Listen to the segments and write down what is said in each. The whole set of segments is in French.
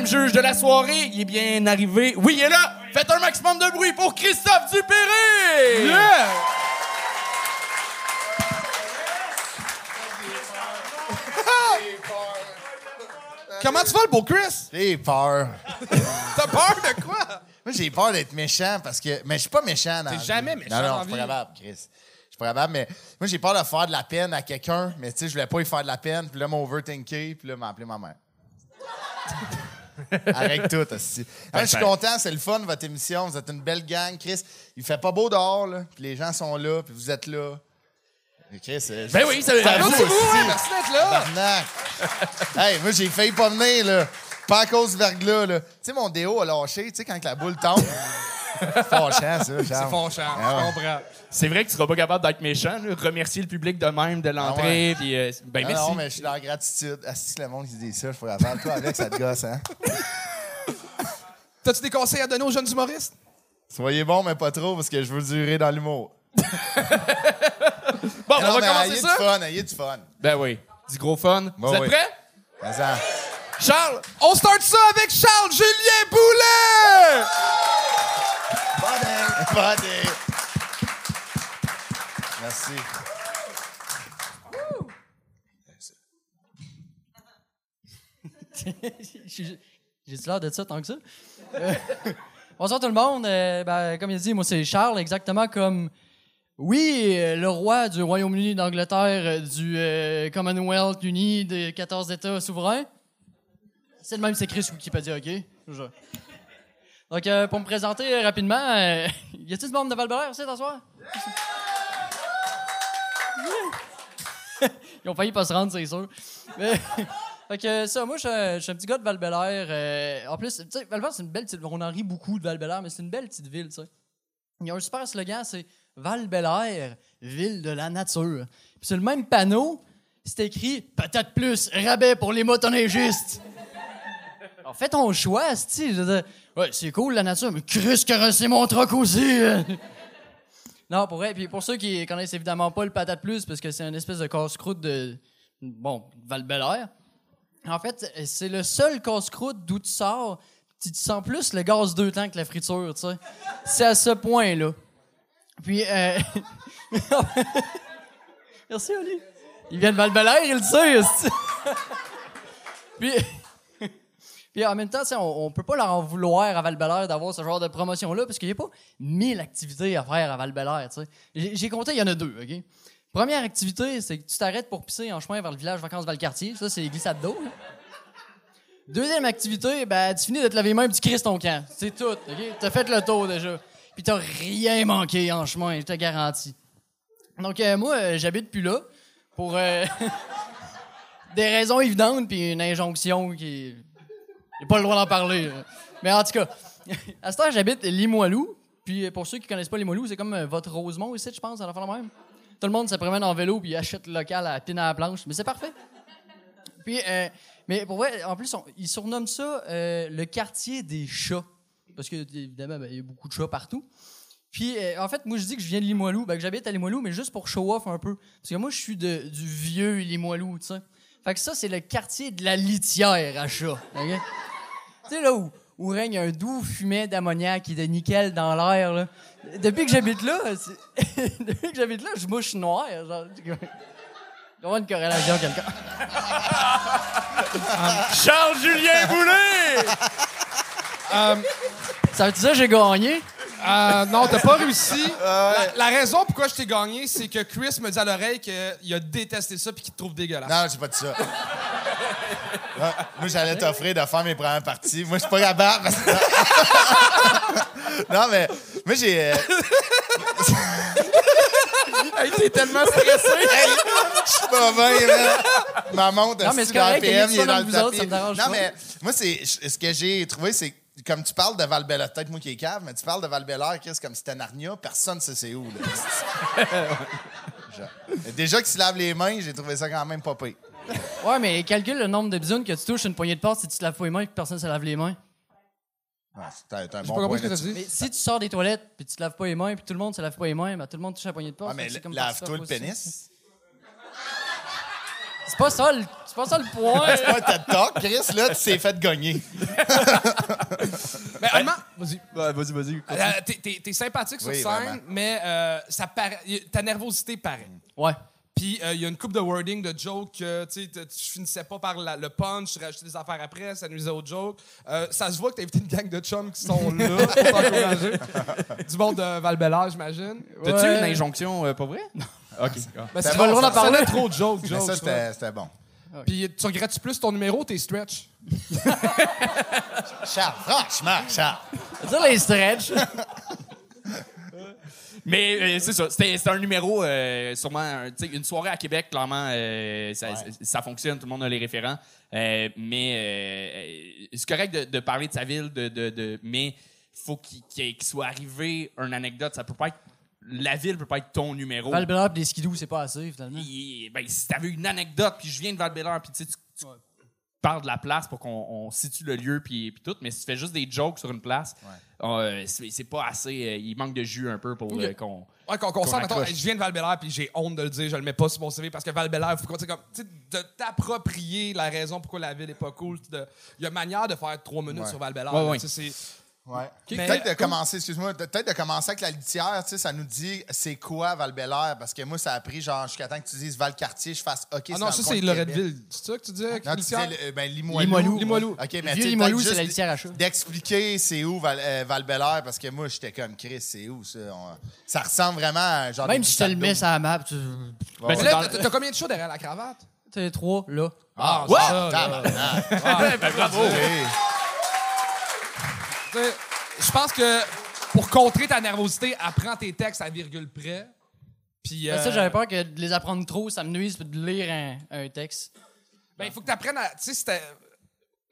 deuxième juge de la soirée. Il est bien arrivé. Oui, il est là. Faites un maximum de bruit pour Christophe Dupéré. Comment tu vas, le beau Chris? J'ai peur. T'as peur de quoi? Moi, j'ai peur d'être méchant parce que. Mais je suis pas méchant dans T'es jamais méchant Non, non, je suis pas capable, Chris. Je suis pas capable, mais moi, j'ai peur de faire de la peine à quelqu'un, mais tu sais, je voulais pas lui faire de la peine, puis là, m'a overthinké, puis là, m'a appelé ma mère. Arrête tout, aussi. je suis content, c'est le fun, votre émission. Vous êtes une belle gang, Chris. Il fait pas beau dehors, là, puis les gens sont là, puis vous êtes là. Et Chris, euh, Ben oui, c'est à vous aussi. beaucoup, hein, merci d'être là. Tabarnak. hey, moi, j'ai failli pas venir, là. Pas à cause du verglas, là. Tu sais, mon déo a lâché, tu sais, quand la boule tombe. C'est fâchant, ça, C'est fâchant, Ah je comprends. C'est vrai que tu seras pas capable d'être méchant. là. Remercier le public de même de l'entrée. puis, euh, ben Ah merci. non, mais je suis dans la gratitude. Asti, le monde qui dit ça, je pas capable. Toi, avec, ça te gosse, hein? T'as-tu des conseils à donner aux jeunes humoristes? Soyez bon, mais pas trop, parce que je veux durer dans l'humour. Bon, on Non, va mais commencer ayez ça. du fun, ayez du fun. Ben oui. Du gros fun. Vous êtes oui. prêts? Mais ça- Charles, On start ça avec j'ai-tu l'air de ça tant que ça? Bonsoir tout le monde. Euh, ben, comme il dit, moi c'est Charles, exactement comme. Oui, le roi du Royaume-Uni d'Angleterre, euh, du euh, Commonwealth uni des 14 États souverains. C'est le même, c'est Chris Wikipédia, OK? Donc, pour me présenter rapidement, y a-t-il du monde de val aussi, ce soir? Ils ont failli pas se rendre, c'est sûr. Mais- fait que ça, moi, je suis un- petit gars de val en plus, tu sais, val c'est une belle petite... On en rit beaucoup de val mais c'est une belle petite ville, tu sais. Il y a un super slogan, c'est val ville de la nature. Puis sur le même panneau, c'est écrit « Patate plus, rabais pour les motoneigistes ». Alors, fais ton choix, dire, ouais, c'est cool la nature, mais Chris carosser mon troc aussi. non, pour vrai. Puis pour ceux qui connaissent évidemment pas le patate plus, parce que c'est une espèce de casse-croûte de, bon, val En fait, c'est le seul casse-croûte d'où tu sors, tu tu sens plus le gaz deux temps que la friture, tu sais. C'est à ce point-là. Puis, euh... Merci, Oli. Il vient de val il le sait. Puis... Puis en même temps, on, on peut pas leur en vouloir à val d'avoir ce genre de promotion-là, parce qu'il n'y a pas mille activités à faire à val tu sais. J'ai j'ai compté, il y en a deux, OK? Première activité, c'est que tu t'arrêtes pour pisser en chemin vers le village vacances Valcartier. Ça, c'est glissade d'eau. là. Deuxième activité, ben, tu finis de te laver les mains et tu ton camp. C'est tout, OK? T'as fait le tour déjà. Puis t'as rien manqué en chemin, je te garantis. Donc, euh, moi, euh, j'habite plus là pour euh, des raisons évidentes puis une injonction qui... J'ai pas le droit d'en parler. Mais en tout cas, à ce temps, j'habite Limoilou. Puis pour ceux qui connaissent pas Limoilou, c'est comme votre Rosemont ici, je pense, à la fin de même. Tout le monde se promène en vélo puis achète le local à pine à la planche. Mais c'est parfait. Puis, euh, mais pour vrai, en plus, on- ils surnomment ça euh, le quartier des chats. Parce que, évidemment, ben, il y a beaucoup de chats partout. Puis, euh, en fait, moi, je dis que je viens de Limoilou, ben, que j'habite à Limoilou, mais juste pour show off un peu. Parce que moi, je suis de, du vieux Limoilou, tu sais. Fait que ça, c'est le quartier de la litière à chat. OK? tu sais, là où, où règne un doux fumet d'ammoniac et de nickel dans l'air, là. Depuis que j'habite là, depuis que j'habite là, je mouche noir. Genre, il doit y avoir une corrélation quelqu'un. Charles Julien Boulet! Ça veut dire que j'ai gagné? Euh, non, t'as pas réussi. La, la raison pourquoi je t'ai gagné, c'est que Chris me dit à l'oreille qu'il a détesté ça puis qu'il te trouve dégueulasse. Non, j'ai pas dit ça. Moi, j'allais t'offrir de faire mes premières parties. Moi, je suis pas capable. parce que- non, mais moi, j'ai. euh, Hey, T'es tellement stressé! Je suis pas bien, là. Ma montre, Non, mais c'est dans le PM, il y il a est dans le autres, tapis? ça me dérange Non, pas. mais moi, c'est ce que j'ai trouvé, c'est comme tu parles de val peut-être moi qui est cave, mais tu parles de val Chris, comme si c'était Narnia, personne ne sait c'est où, là. Déjà qu'il se lave les mains, j'ai trouvé ça quand même pas pire. Ouais, mais calcule le nombre de bisounes que tu touches une poignée de porte si tu te laves pas les mains et que personne ne se lave les mains. Ouais, c'est un bon pas point ce que dit. Mais si tu sors des toilettes puis tu te laves pas les mains puis tout le monde se lave pas les mains, ben tout le monde touche la poignée de porte. Ah, mais lave-toi le pénis. C'est pas ça le, c'est pas ça le point. C'est pas un TED Talk, Chris, là, tu t'es fait gagner. Mais honnêtement, vas-y. vas-y, vas-y. Euh, t'es- sympathique sur Oui, scène, vraiment. mais euh, ça ta nervosité paraît. Ouais. Puis euh, il y a une coupe de wording, de jokes, que tu tu finissais pas par la- le punch, tu rajoutais des affaires après, ça nuisait aux jokes. Euh, ça se voit que t'as invité une gang de chums qui sont là pour t'encourager. Du monde de val j'imagine. T'as-tu Ouais. une injonction, euh, pas vrai? Non. OK. Ben, C'est tu le droit d'en parler trop de jokes, Mais ça, ouais. c'était bon. Puis tu regrettes-tu plus ton numéro, tes stretch? Charles, franchement, Charles. Ça les stretch. Mais euh, c'est ça, c'était un numéro, euh, sûrement, un- une soirée à Québec, clairement, euh, ça, ça fonctionne, tout le monde a les référents. Mais c'est correct de, de parler de sa ville, de, de, de- mais faut qu'il soit arrivé une anecdote. Ça peut pas être, la ville peut pas être ton numéro. val pis des skidoo, c'est pas assez, finalement. Ben, si t'avais une anecdote, puis je viens de val puis tu sais, parles de la place pour qu'on on situe le lieu, puis puis tout, mais si tu fais juste des jokes sur une place, euh, c'est pas assez. euh, il manque de jus un peu pour euh, qu'on. Ouais, qu'on hey, je viens de val puis j'ai honte de le dire, je le mets pas sur mon CV parce que val il faut qu'on tu sais, comme, tu sais, de t'approprier la raison pourquoi la ville est pas cool. de- Il y a manière de faire trois minutes Ouais. sur val Ouais, ouais. c'est Ouais. Peut-être de commencer, excuse-moi, peut-être de commencer avec la litière, tu sais, ça nous dit c'est quoi val parce que moi, ça a pris genre jusqu'à temps que tu dises Val-Cartier, je fasse OK. Ah non, ça, c'est. Loretteville. C'est ça que tu disais? Non, tu Litière? disais euh, ben, Limoilou. Limoilou. Limoilou. OK, mais Limoilou, c'est la litière à chat. D'expliquer c'est où Val, euh, parce que moi, j'étais comme Chris, c'est où ça? On- ça ressemble vraiment à genre. Même si je te le mets sur la map, tu. Ben, là, t'as t'as combien de shows derrière la cravate? T'es trois, là. Ah, Ouais! Ben, bravo! Je pense que pour contrer ta nervosité, apprends tes textes à virgule près. Puis. Ça, euh, j'avais peur que de les apprendre trop, ça me nuise de lire un, un texte. Ben, il faut que tu apprennes à. Tu sais.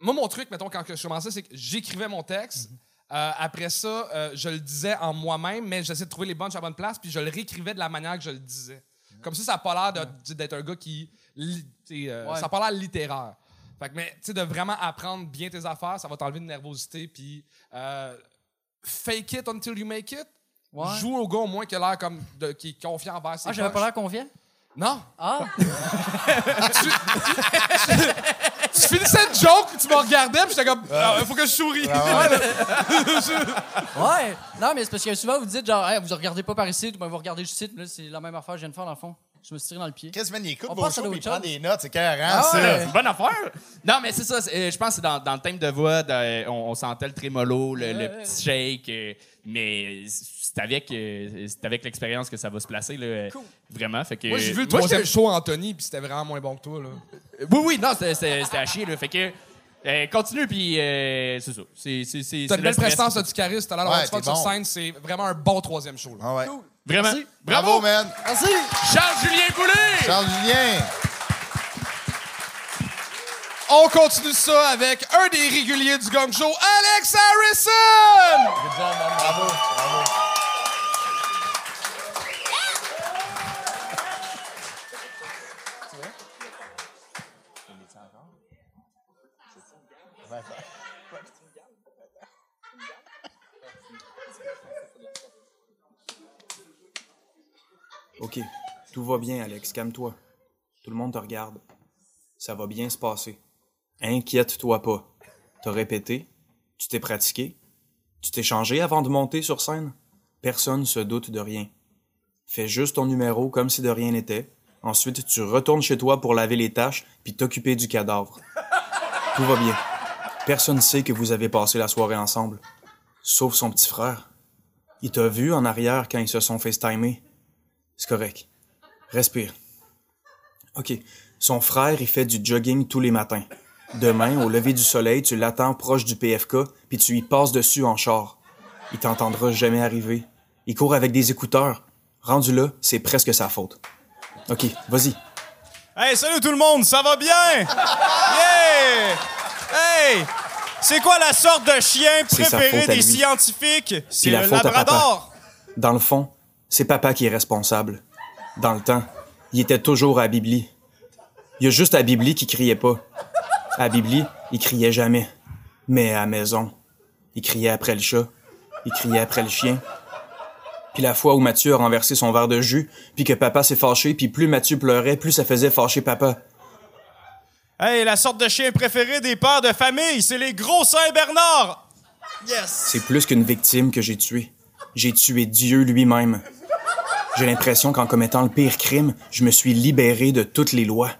Moi, mon truc, mettons, quand je commençais, c'est que j'écrivais mon texte. Euh, après ça, euh, je le disais en moi-même, mais j'essayais de trouver les bonnes à la bonne place, puis je le réécrivais de la manière que je le disais. Comme ça, ça n'a pas l'air d'être un gars qui. euh, Ouais. Ça n'a pas l'air littéraire. Fait que, mais, tu sais, de vraiment apprendre bien tes affaires, ça va t'enlever de nervosité, puis. euh, fake it until you make it. Ouais. Joue au gars au moins qui a l'air comme de- qui est confiant envers ses Ah, j'avais pas l'air confiant? Non. Ah! Tu finissais une joke, tu me regardais, puis j'étais comme, il faut que je souris. Ouais! Non, mais c'est parce que souvent, vous dites genre, Hey, vous regardez pas par ici, ben, vous regardez juste ici. Là, c'est la même affaire que je viens de faire dans le fond. Je me suis tiré dans le pied. Chris, man, il écoute On vos shows, il prend des notes, c'est carré, Ah ça. ouais. C'est une bonne affaire. Non, mais c'est ça. euh, je pense que c'est dans, dans le thème de voix, de- on, on sentait le trémolo, le, petit shake. euh, mais c'est avec, euh, c'est avec l'expérience que ça va se placer. Là, Cool. Vraiment. Fait que, Moi, j'ai vu le troisième show Anthony, puis c'était vraiment moins bon que toi, là. Oui, oui, non, c'était- à chier. Là, fait que. Euh, continue, puis euh, c'est ça. C'est c'est- c'est- T'as une belle prestance, t'as du charisme, t'as l'air d'avoir Ouais, du fun t'es sur bon. scène, c'est vraiment un bon troisième show, là. Ah ouais. Vraiment. Merci. Bravo, man. Merci! Charles-Julien Boulet! Charles Julien. On continue ça avec un des réguliers du Gang Show, Alex Harrison! Bravo, bravo. Ok, tout va bien, Alex, calme-toi. Tout le monde te regarde. Ça va bien se passer. Inquiète-toi pas. T'as répété, tu t'es pratiqué, tu t'es changé avant de monter sur scène. Personne se doute de rien. Fais juste ton numéro comme si de rien n'était. Ensuite, tu retournes chez toi pour laver les tâches puis t'occuper du cadavre. Tout va bien. Personne sait que vous avez passé la soirée ensemble. Sauf son petit frère. Il t'a vu en arrière quand ils se sont FaceTimés. C'est correct. Respire. OK. Son frère, il fait du jogging tous les matins. Demain, au lever du soleil, tu l'attends proche du PFK, puis tu y passes dessus en char. Il t'entendra jamais arriver. Il court avec des écouteurs. Rendu là, c'est presque sa faute. OK, vas-y. Hey, salut tout le monde, ça va bien? Yeah! Hey! C'est quoi la sorte de chien préféré des scientifiques? C'est la le labrador. Dans le fond, c'est papa qui est responsable. Dans le temps, il était toujours à Bibli. Il y a juste à Bibli qui criait pas. À Bibli, il criait jamais. Mais à la maison, il criait après le chat, il criait après le chien. Puis la fois où Mathieu a renversé son verre de jus, puis que papa s'est fâché, puis plus Mathieu pleurait, plus ça faisait fâcher papa. Hey, la sorte de chien préféré des pères de famille, c'est les gros Saint-Bernard! C'est plus qu'une victime que j'ai tuée. J'ai tué Dieu lui-même. J'ai l'impression qu'en commettant le pire crime, je me suis libéré de toutes les lois.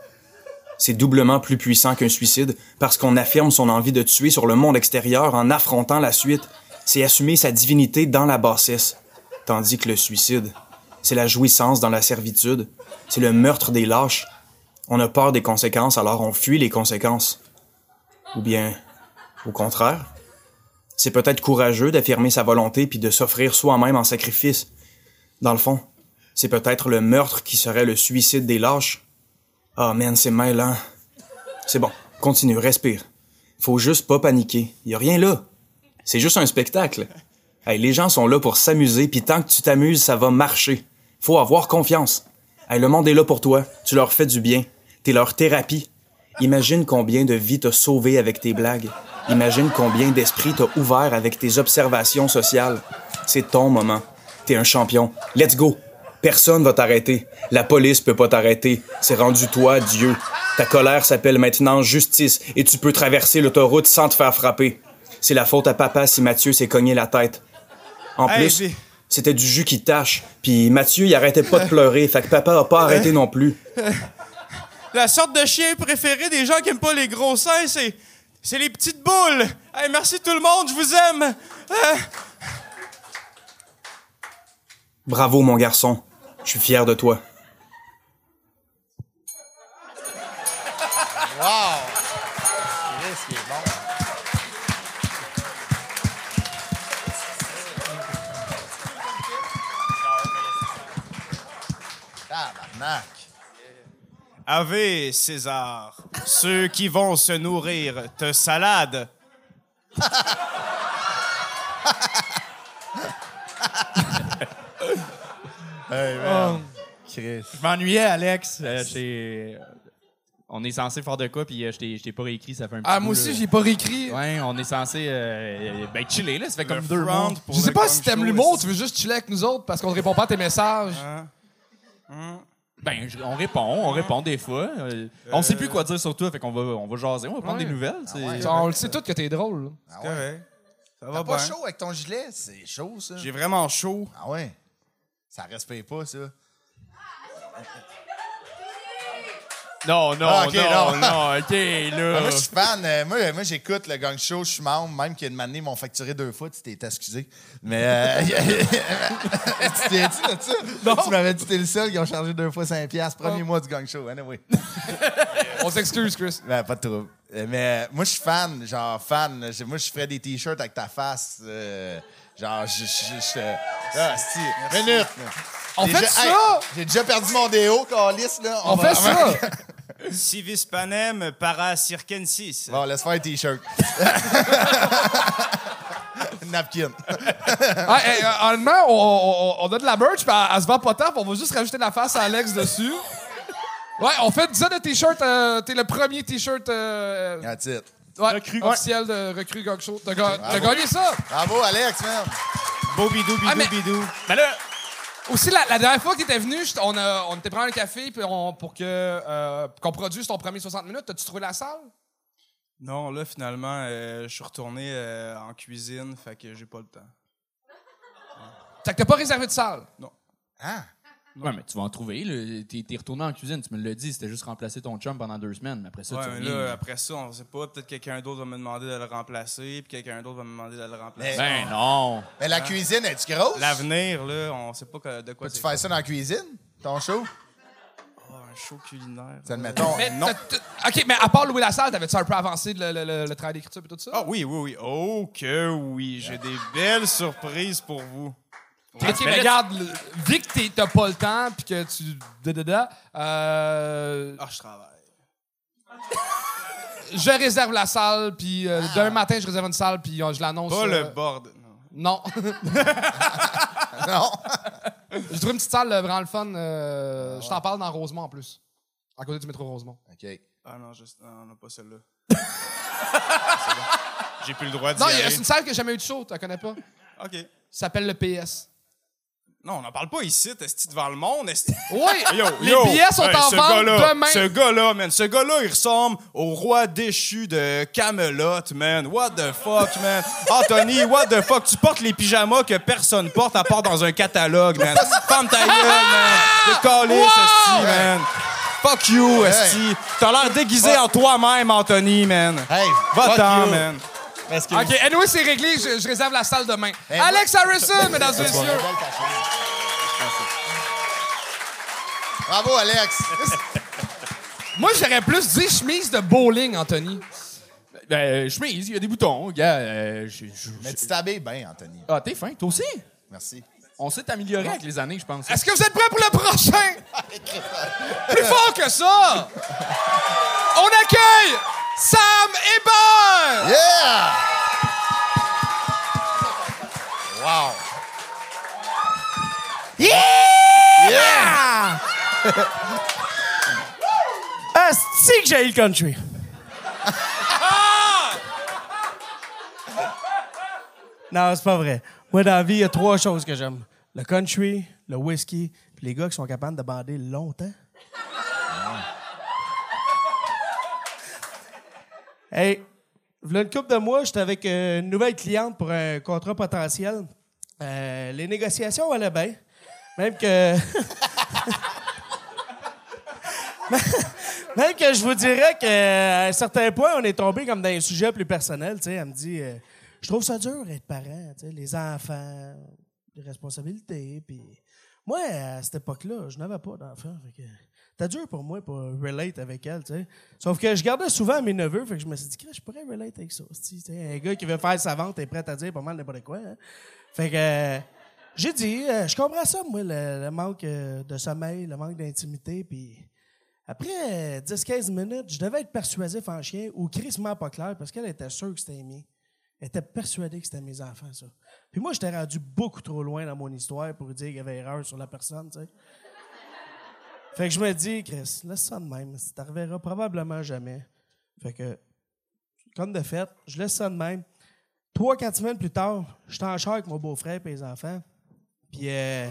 C'est doublement plus puissant qu'un suicide parce qu'on affirme son envie de tuer sur le monde extérieur en affrontant la suite. C'est assumer sa divinité dans la bassesse. Tandis que le suicide, c'est la jouissance dans la servitude. C'est le meurtre des lâches. On a peur des conséquences, alors on fuit les conséquences. Ou bien, au contraire, c'est peut-être courageux d'affirmer sa volonté puis de s'offrir soi-même en sacrifice. Dans le fond, c'est peut-être le meurtre qui serait le suicide des lâches. Ah, man, c'est mêlant. C'est bon, continue, respire. Faut juste pas paniquer. Y a rien là. C'est juste un spectacle. Hey, les gens sont là pour s'amuser, puis tant que tu t'amuses, ça va marcher. Faut avoir confiance. Hey, le monde est là pour toi. Tu leur fais du bien. T'es leur thérapie. Imagine combien de vies t'as sauvé avec tes blagues. Imagine combien d'esprits t'as ouvert avec tes observations sociales. C'est ton moment. T'es un champion. Let's go. Personne va t'arrêter. La police peut pas t'arrêter. C'est rendu toi, Dieu. Ta colère s'appelle maintenant justice et tu peux traverser l'autoroute sans te faire frapper. C'est la faute à papa si Mathieu s'est cogné la tête. En Hey, plus, c'était du jus qui tâche. Puis Mathieu, il arrêtait pas de pleurer. Fait que papa a pas arrêté non plus. La sorte de chien préféré des gens qui aiment pas les gros seins, c'est. C'est les petites boules! Hey, merci tout le monde, je vous aime! Euh, Bravo, mon garçon. Je suis fier de toi. Wow! Chris, il est bon. Tabarnak. Ave César, ceux qui vont se nourrir de salade. Hey, man. Chris. Je m'ennuyais, Alex. Euh, j'ai- On est censé faire de quoi, puis euh, je t'ai pas réécrit, ça fait un petit Ah, moi aussi, j'ai pas réécrit. Ouais, on est censé euh, ben, chiller, là. Ça fait comme Le deux pour Je sais pas si t'aimes l'humour, tu veux juste chiller avec nous autres parce qu'on ne répond pas à tes messages. Ben, je- on répond, on répond des fois. Euh, On sait plus quoi dire sur toi, fait qu'on va, on va jaser, on va prendre Ouais. des nouvelles. c'est- ouais. On le sait tout que t'es drôle. là. Ah ouais. Ça va bien. pas chaud avec ton gilet? C'est chaud, ça. J'ai vraiment chaud. Ah ouais? Ça respire pas, ça. Non, non, Ah, non, non. non, ok, Ah, là. moi, je suis fan. euh, moi, moi j'écoute le gang show, je suis membre, même qu'il y a une année, ils m'ont facturé deux fois, tu t'es excusé. Mais. Euh, tu t'es dit de ça? Non. Tu m'avais dit que t'es le seul qui ont chargé deux fois 5$, piastres, premier mois du gang show. Anyway. On s'excuse, Chris. Ben, pas de trouble. Euh, Mais euh, moi, je suis fan, genre fan. Moi, je ferais des t-shirts avec ta face. Genre, je. je, je- ah, si. Minute. On fait ça? hey, J'ai déjà perdu mon déo, Calis, là. On va- fait ça! Civis panem para circensis. Bon, laisse faire un t-shirt. Napkin. Ah, hey, euh, honnêtement, on, on- on a de la merch, puis elle, elle se vend pas tant, puis on va juste rajouter la face à Alex dessus. Ouais, on fait 10 ans de t-shirts. euh, T'es le premier t-shirt euh, That's it. Ouais, Recrue. officiel de Recrue Gog Show. T'as ga- t'as gagné ça! Bravo, Alex, man. Beau bidou, bidou, Ah, mais- bidou. Ben là, Aussi, la, la dernière fois que t'étais venu, on, a, on était prendre un café puis on- pour que euh, qu'on produise ton premier 60 minutes. T'as-tu trouvé la salle? Non, là, finalement, euh, je suis retourné euh, en cuisine, fait que j'ai pas le temps. Fait que t'as pas réservé de salle? Ah. Ouais, mais tu vas en trouver. T'es t'es retourné en cuisine, tu me l'as dit, c'était juste remplacer ton chum pendant deux semaines, mais après ça, Ouais, tu mais reviens. là, après ça, on sait pas. Peut-être quelqu'un d'autre va me demander de le remplacer, puis quelqu'un d'autre va me demander de le remplacer. Mais- Ben non. Mais la cuisine, est-tu grosse? L'avenir, là, on sait pas de quoi Tu fais ça dans la cuisine? Ton show? Oh, un show culinaire. Ça, admettons. Mais non. OK, mais à part louer la salle, t'avais-tu un peu avancé le, le- le- le travail d'écriture et tout ça? Ah oui, oui, oui. Oh que oui. J'ai des belles surprises pour vous. OK, mais regarde, le- vu que t'es- t'as pas le temps puis que tu... da, da, da, euh, Ah, je travaille. je réserve la salle, puis euh, demain matin, je réserve une salle, puis euh, je l'annonce. Pas euh, le bord. Non. Non. Non. J'ai trouvé une petite salle euh, vraiment le fun. euh, Je t'en parle dans Rosemont en plus. À côté du métro Rosemont. OK. Ah non, juste, non, non, pas celle-là. C'est bon. J'ai plus le droit d'y Non, il y a- aller. c'est une salle que j'ai jamais eu de show, tu la connais pas? OK. Ça s'appelle le PS. Non, on n'en parle pas ici, esti, devant le monde. esti. Oui, Yo, les yo, billets sont hey, en ce vente gars-là, demain. Ce gars-là, man, ce gars-là, il ressemble au roi déchu de Camelot, man. What the fuck, man? Anthony, what the fuck? Tu portes les pyjamas que personne porte à part dans un catalogue, man. Ferme ta gueule, man. Décalé, esti, man. Fuck you, esti. T'as l'air déguisé en toi-même, Anthony, man. Hey, Va-t'en, you. man. OK, anyway, c'est réglé. Je, je réserve la salle demain. Hey, Alex Harrison, mesdames et messieurs. Bravo, Alex. Moi, j'aurais plus dit chemise de bowling, Anthony. Ben, chemise, il y a des boutons, gars. euh, je- je- Mais tu t'habilles bien, Anthony. Ah, t'es fin, toi aussi? Merci. On s'est amélioré avec les années, je pense. Est-ce que vous êtes prêts pour le prochain? Plus fort que ça! On accueille Sam Hébert! Yeah! Wow. Yeah! Asti que j'ai eu le country. non, c'est pas vrai. Moi, dans la vie, il y a trois choses que j'aime. Le country, le whisky, puis les gars qui sont capables de bander longtemps. Hey, voilà une couple de mois, j'étais avec euh, une nouvelle cliente pour un contrat potentiel. Euh, les négociations allaient bien. Même que... Même que je vous dirais qu'à un certain point, on est tombé comme dans un sujet plus personnel. Tu sais, elle me dit, euh, je trouve ça dur d'être parent, les enfants, les responsabilités. Moi, à cette époque-là, je n'avais pas d'enfants. C'était dur pour moi pour relate avec elle, tu sais. Sauf que je gardais souvent mes neveux, fait que je me suis dit, je pourrais relate avec ça. tu sais. Un gars qui veut faire sa vente est prêt à dire pas mal n'importe quoi. hein. Fait que euh, j'ai dit, euh, je comprends ça, moi, le, manque euh, de sommeil, le manque d'intimité, puis après euh, 10-15 minutes, je devais être persuasif en chien ou crissement pas clair parce qu'elle était sûre que c'était mien. Elle était persuadée que c'était mes enfants, ça. Puis moi, j'étais rendu beaucoup trop loin dans mon histoire pour dire qu'il y avait erreur sur la personne, tu sais. Fait que je me dis, Chris, laisse ça de même. Ça t'arrivera probablement jamais. Fait que, comme de fait, je laisse ça de même. Trois, quatre semaines plus tard, j'étais en char avec mon beau-frère et les enfants. Puis, euh,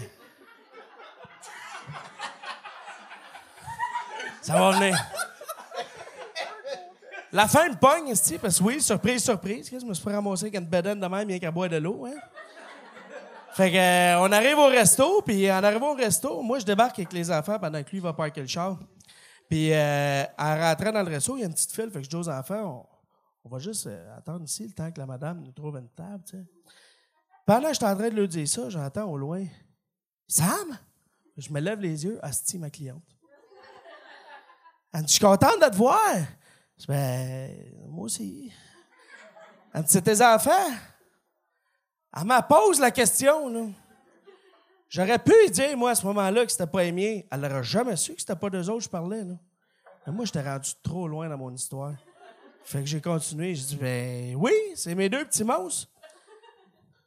Ça va venir. La fin me pogne, parce que oui, surprise, surprise. Je me suis fait ramasser avec une bedaine de même, bien qu'à boire de l'eau. Hein? Fait que, euh, on arrive au resto, puis en arrivant au resto, moi, je débarque avec les enfants pendant que lui va parker le char. Puis, euh, en rentrant dans le resto, il y a une petite file. Fait que je dis aux enfants, on, va juste euh, attendre ici le temps que la madame nous trouve une table, tu. Pendant que je suis en train de lui dire ça, j'entends au loin Sam? Je me lève les yeux, Asti, ma cliente. Je suis contente de te voir. Je dis, ben, moi aussi. C'est tes enfants? Elle me pose la question. J'aurais pu dire, moi, à ce moment-là, que c'était pas miens. Elle n'aurait jamais su que c'était pas d'eux autres que je parlais. Mais moi, j'étais rendu trop loin dans mon histoire. Fait que j'ai continué. J'ai dit, ben, oui, c'est mes deux petits monstres.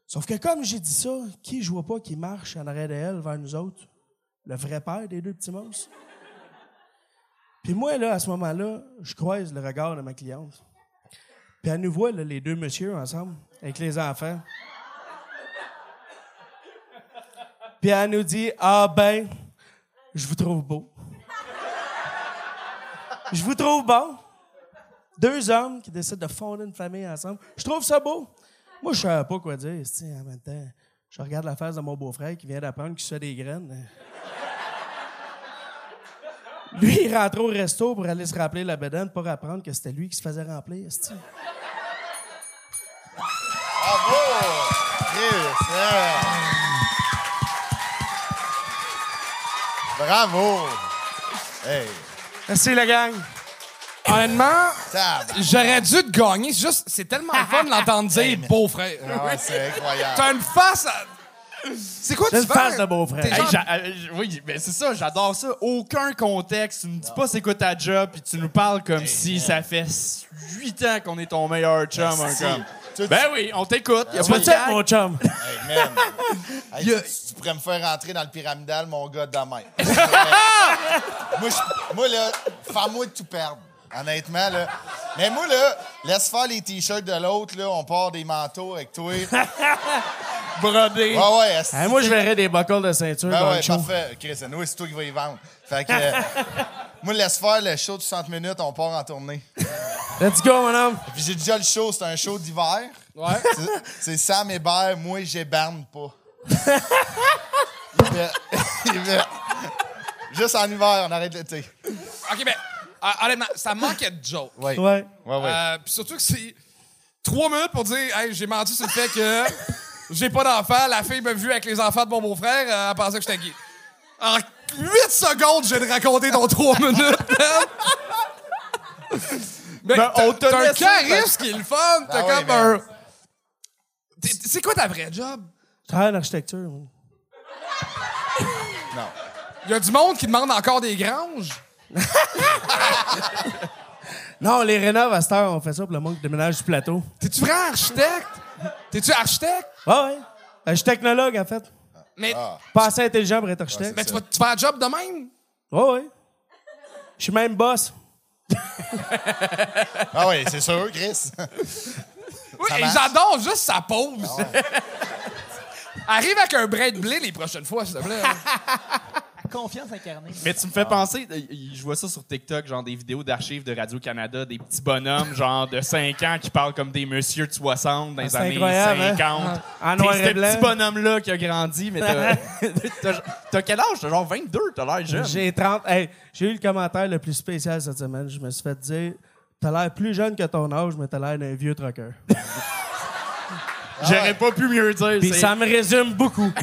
Sauf que comme j'ai dit ça, qui je vois pas qui marche en arrière d'elle vers nous autres? Le vrai père des deux petits monstres. Puis moi, là, à ce moment-là, je croise le regard de ma cliente. Puis elle nous voit, les deux messieurs ensemble, avec les enfants. Puis elle nous dit Ah ben, je vous trouve beau. Je vous trouve bon. Deux hommes qui décident de fonder une famille ensemble. Je trouve ça beau. Moi, je savais pas quoi dire. En même temps, je regarde la face de mon beau-frère qui vient d'apprendre qu'il se fait des graines. Lui, il rentre au resto pour aller se rappeler la bedaine pour apprendre que c'était lui qui se faisait remplir. Bravo! Yeah. Bravo! Hey, Merci, la gang. Honnêtement, j'aurais dû te gagner. C'est juste, c'est tellement le fun de l'entendre dire beau-frère. Ah ouais, c'est incroyable. T'as une face. à- C'est quoi tu face de beau-frère. Hey, euh, oui, ben c'est ça, j'adore ça. Aucun contexte. Tu me dis pas c'est quoi ta job, puis tu nous parles comme si ça fait 8 ans qu'on est ton meilleur chum. comme. Tu- Ben oui, on t'écoute. Y a Tu vas mon chum? Man. Hey, tu, tu pourrais me faire rentrer dans le pyramidal, mon gars, demain. moi, je- moi, là, fais-moi de tout perdre. Honnêtement, là. Mais moi, là, laisse faire les t-shirts de l'autre, là. On part des manteaux avec toi. brodé. Ouais, ouais. Hey, moi, je verrais des buckles de ceinture Ben dans ouais, le show. parfait. Chris, nous, c'est toi qui vas y vendre. Fait que, euh, moi, laisse faire le show de 60 minutes, on part en tournée. Let's go, mon homme. Puis j'ai déjà le show, c'est un show d'hiver. Ouais. C'est- Sam Hébert, moi, j'hiberne pas. Il fait- il fait- Juste en hiver, on arrête l'été. OK, ben, euh, honnêtement, ça manquait de joke. Ouais. Ouais. Ouais, ouais. Euh, puis surtout que c'est trois minutes pour dire Hey, j'ai menti sur le fait que j'ai pas d'enfant. La fille m'a vu avec les enfants de mon beau-frère. euh, elle pensait que j'étais gay. En 8 secondes, de raconter dans trois minutes, man. Mais Ben, on te t'as un charisme qui est le fun. T'as Ah ouais, comme mais- un. C'est quoi ta vraie job? Je travaille en architecture. moi. Non. Il y a du monde qui demande encore des granges? Non, les rénoves à cette heure, on fait ça pour le monde qui déménage du plateau. T'es-tu vrai architecte? T'es-tu architecte? Ah ouais. Euh, Je suis technologue, en fait. Mais, Pas assez intelligent pour être architecte. mais tu, vas, tu fais un job de même? Ouais, ouais. Je suis même boss. Ah oui, c'est sûr, Chris. Oui, et j'adore juste sa pause. Arrive avec un brin de blé les prochaines fois, s'il te plaît. Confiance incarnée. Mais tu me fais penser, euh, je vois ça sur TikTok, genre des vidéos d'archives de Radio-Canada, des petits bonhommes, genre de 5 ans, qui parlent comme des messieurs de 60 dans les c'est années incroyable, hein? 50. En noir et ce blanc. petit bonhomme-là qui a grandi, mais t'as quel âge? T'as genre 22, t'as l'air jeune. J'ai 30. Hey, j'ai eu le commentaire le plus spécial cette semaine. Je me suis fait dire T'as l'air plus jeune que ton âge, mais t'as l'air d'un vieux trucker. J'aurais pas pu mieux dire. Puis ça me résume beaucoup.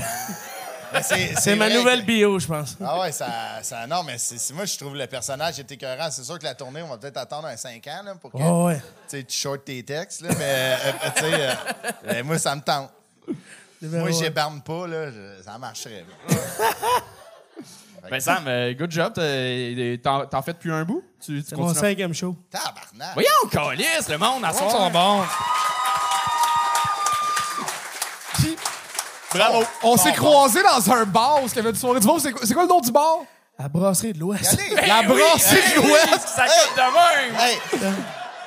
Mais c'est C'est ma vrai nouvelle que- bio, je pense. Ah ouais, ça, ça non, mais c'est, c'est- moi, je trouve le personnage est écœurant. C'est sûr que la tournée, on va peut-être attendre un 5 ans là, pour que Oh, ouais. tu sais, tu short tes textes. Là, mais euh, euh, tu sais, euh, euh, moi, ça me tente. Moi, j'ébarme pas, là, je- ça marcherait. là. Ben Sam, euh, good job. T'as- T'en t'en fais depuis un bout? Tu, tu C'est mon continues? cinquième show. Tabarnak! Voyons, calice, le monde à soir. sont bons. Bravo. On s'est croisés dans un bar où il y avait une soirée du monde. C'est quoi, c'est quoi le nom du bar? À Brasserie de l'Ouest. Allez! La brasserie de l'Ouest. Ça coûte de même. Hey!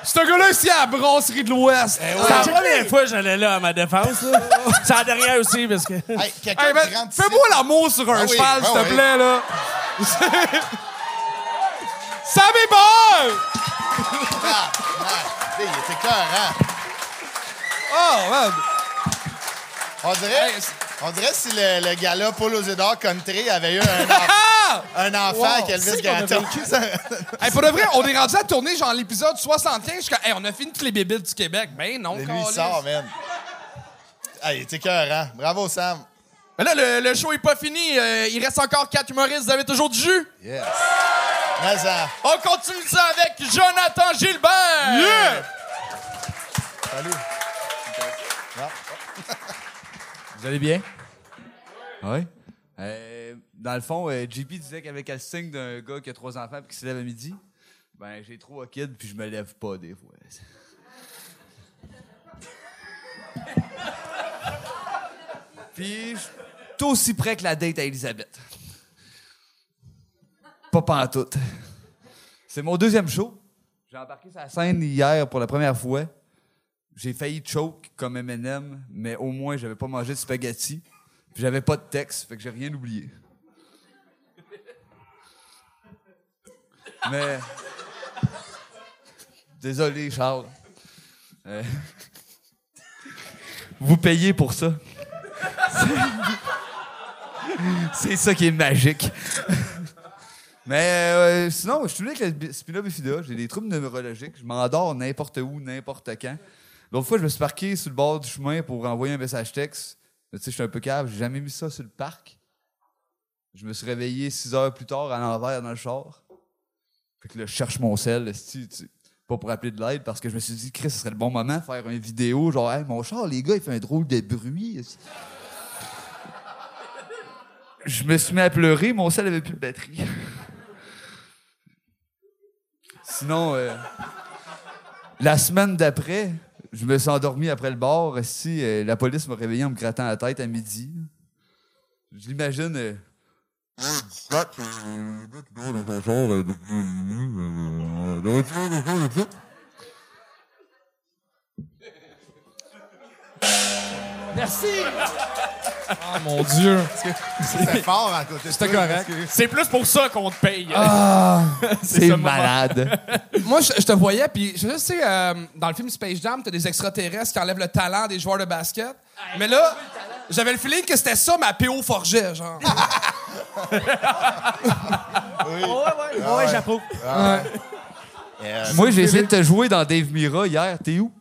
Ce gars-là ici à la brasserie de l'Ouest. C'est la première fois que j'allais là à ma défense. là. C'est la dernière aussi, parce que. Hey, quelqu'un Hey, de ben, 36 Fais-moi l'amour sur un Ah oui, cheval, ah s'il te oui. plaît, là. Ça m'ébonne! Tabarnak! Hey, Il était écœurant. Oh, man. On dirait, on dirait si le, le gars-là, Paul Ozedor Country, avait eu un, Un enfant avec Elvis Gratton. Hey, pour de vrai, on est rendu à tourner genre l'épisode 75. Je suis comme, hey, on a fini toutes les bébiles du Québec. Ben non, Lui, il sort, man. Hey, il était écœurant. Bravo, Sam. Mais là, le, le show est pas fini. Euh, il reste encore quatre humoristes. Vous avez toujours du jus? Yes. Mais ça. On continue ça avec Jonathan Gilbert. Salut. Vous allez bien? Oui. Euh, dans le fond, euh, JP disait qu'avec le signe d'un gars qui a trois enfants et qui se lève à midi, ben j'ai trois kids puis je me lève pas des fois. puis je suis aussi près que la date à Elisabeth. Pas pantoute. C'est mon deuxième show. J'ai embarqué sur la scène hier pour la première fois. J'ai failli choke comme Eminem, mais au moins j'avais pas mangé de spaghetti. Puis j'avais pas de texte, fait que j'ai rien oublié. Mais désolé Charles. Euh, Vous payez pour ça. C'est- ça qui est magique. Mais euh, sinon, je suis avec la spina bifida. J'ai des troubles neurologiques. Je m'endors n'importe où, n'importe quand. L'autre fois, je me suis parqué sur le bord du chemin pour envoyer un message texte. Tu sais, je suis un peu cave. J'ai jamais mis ça sur le parc. Je me suis réveillé six heures plus tard à l'envers dans le char. Fait que là, je cherche mon sel. Pas pour appeler de l'aide parce que je me suis dit, Chris, ce serait le bon moment de faire une vidéo. Genre, hey, mon char, les gars, il fait un drôle de bruit. Je me suis mis à pleurer. Mon sel avait plus de batterie. Sinon, euh, la semaine d'après, je me suis endormi après le bar. Si euh, la police m'a réveillé en me grattant la tête à midi. Je l'imagine. euh, Merci. Oh mon Dieu. C'est fort à côté C'était correct. C'est plus pour ça qu'on te paye. C'est ça, malade. Moi, je, je te voyais, puis je sais, tu sais, euh, dans le film Space Jam, t'as des extraterrestres qui enlèvent le talent des joueurs de basket. Mais là, j'avais le feeling que c'était ça ma PO forgeait, genre. Ouais, ouais, ouais, j'approuve. Euh, Moi, j'ai essayé de te jouer dans Dave Mira hier. T'es où?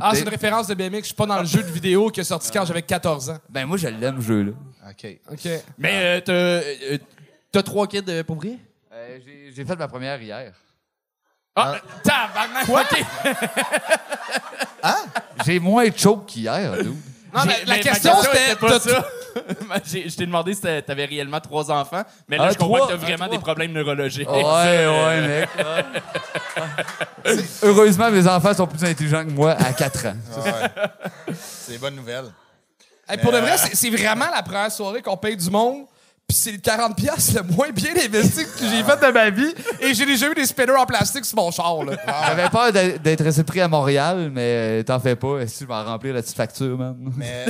Ah, c'est une référence de BMX. Je suis pas dans le jeu de vidéo qui est sorti quand j'avais 14 ans. Ben, moi, je l'aime, ce jeu-là. OK. OK. Mais euh, t'as, euh, T'as trois kids euh, pour vrai? Euh, j'ai- fait ma première hier. Ah, tabarnak, OK. J'ai moins de choke qu'hier, dude. Non, J'ai- la, la mais question, c'était... pas ça. Je t'ai demandé si t'a- t'avais réellement trois enfants, mais là, Ah, je comprends trois, que t'as ah, vraiment des problèmes neurologiques. Ouais, ouais, mec. Heureusement, mes enfants sont plus intelligents que moi à 4 ans. C'est des bonnes nouvelles. Hey, pour de vrai, c'est vraiment la première soirée qu'on paye du monde. Puis c'est le 40$ piastres le moins bien investi que j'ai fait de ma vie. Et j'ai déjà eu des spinners en plastique sur mon char. Là. J'avais peur d'être pris à Montréal, mais euh, t'en fais pas. Si je vais en remplir la petite facture, man? Mais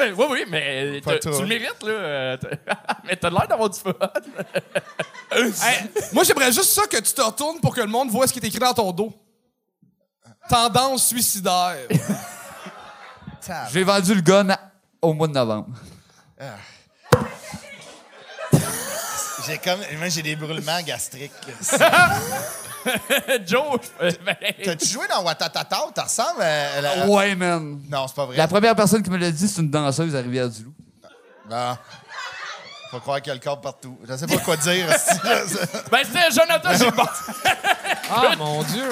euh, oui, oui, mais toi. tu le mérites, là. euh, t'as- mais t'as l'air d'avoir du fun. Hey, moi, j'aimerais juste ça que tu te retournes pour que le monde voit ce qui est écrit dans ton dos. Tendance suicidaire. J'ai vendu le gun au mois de novembre. J'ai comme moi j'ai des brûlements gastriques. Joe, T'as-tu joué dans Watatata? T'as ressemble à la- Ouais, man. Non, c'est pas vrai. La première personne qui me l'a dit, c'est une danseuse à Rivière-du-Loup. Non. Faut croire qu'il y a le corps partout. Je sais pas quoi dire. ben c'était Jonathan Gilbert. Ah, mon Dieu.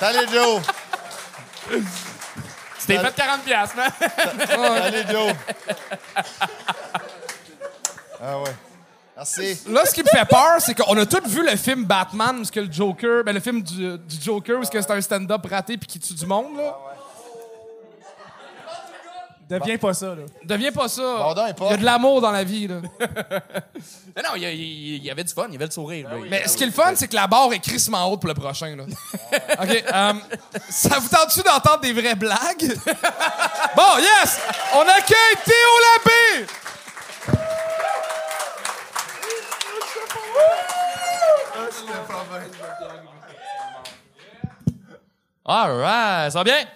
Salut Joe. C'était fait 40 piastres, man. Salut Joe. Ah ouais. Merci. Là, ce qui me fait peur, c'est qu'on a tous vu le film Batman, parce que le Joker, ben, le film du, du Joker, où c'est que c'est un stand-up raté puis qui tue du monde, là. Deviens pas ça, là. Deviens pas ça. Pas. Il y a de l'amour dans la vie, là. Mais non, il y, a- il y avait du fun, il y avait le sourire. là. Mais ce qui est le fun, c'est que la barre est crissement haute pour le prochain, là. OK. euh, ça vous tente-tu d'entendre des vraies blagues? bon, yes! On accueille Théo Labbé! All right, ça va bien?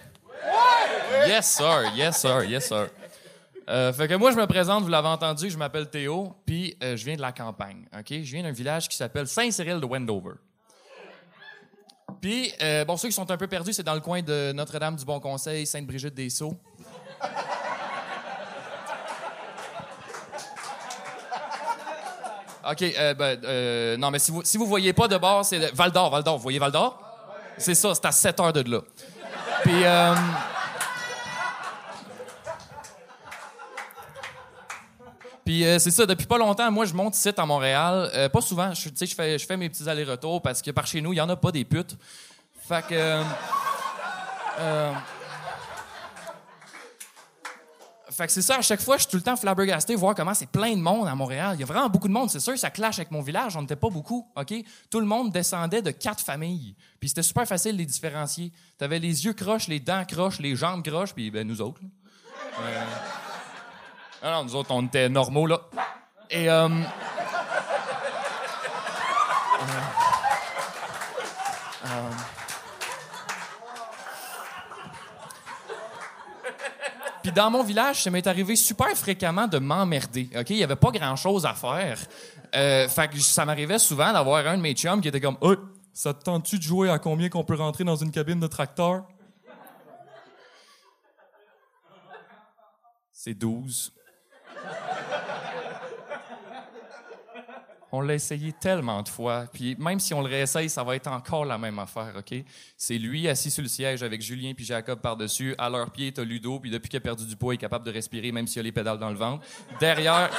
Yes, sir, yes, sir, yes, sir. Euh, fait que moi, je me présente, vous l'avez entendu, je m'appelle Théo, puis euh, je viens de la campagne, OK? Je viens d'un village qui s'appelle Saint-Cyril de Wendover. Puis, euh, bon, ceux qui sont un peu perdus, c'est dans le coin de Notre-Dame du Bon Conseil, Sainte-Brigitte des Sceaux. OK, euh, ben, euh, non, mais si vous, si vous voyez pas de bord, c'est Val d'Or, Val d'Or. Vous voyez Val d'Or? C'est ça, c'est à 7 heures de là. Puis, euh, Puis c'est ça, depuis pas longtemps, moi, je monte ici à Montréal. Pas souvent, je, je fais, je fais mes petits allers-retours parce que par chez nous, il y en a pas des putes. Fait que euh, fait que c'est ça, à chaque fois, je suis tout le temps flabbergasté, voir comment c'est plein de monde à Montréal. Il y a vraiment beaucoup de monde. C'est sûr, ça clash avec mon village. On n'était pas beaucoup, OK? Tout le monde descendait de quatre familles. Puis c'était super facile de les différencier. T'avais les yeux croches, les dents croches, les jambes croches, puis ben, nous autres. Euh, ah non, nous autres, on était normaux, là. Et, euh, Puis dans mon village, ça m'est arrivé super fréquemment de m'emmerder. OK? Il n'y avait pas grand-chose à faire. Euh, fait que ça m'arrivait souvent d'avoir un de mes chums qui était comme ça te tente-tu de jouer à combien qu'on peut rentrer dans une cabine de tracteur? C'est 12. On l'a essayé tellement de fois, puis même si on le réessaye, ça va être encore la même affaire, OK? C'est lui assis sur le siège avec Julien puis Jacob par-dessus. À leurs pieds, t'as Ludo, puis depuis qu'il a perdu du poids, il est capable de respirer même s'il a les pédales dans le ventre. Derrière...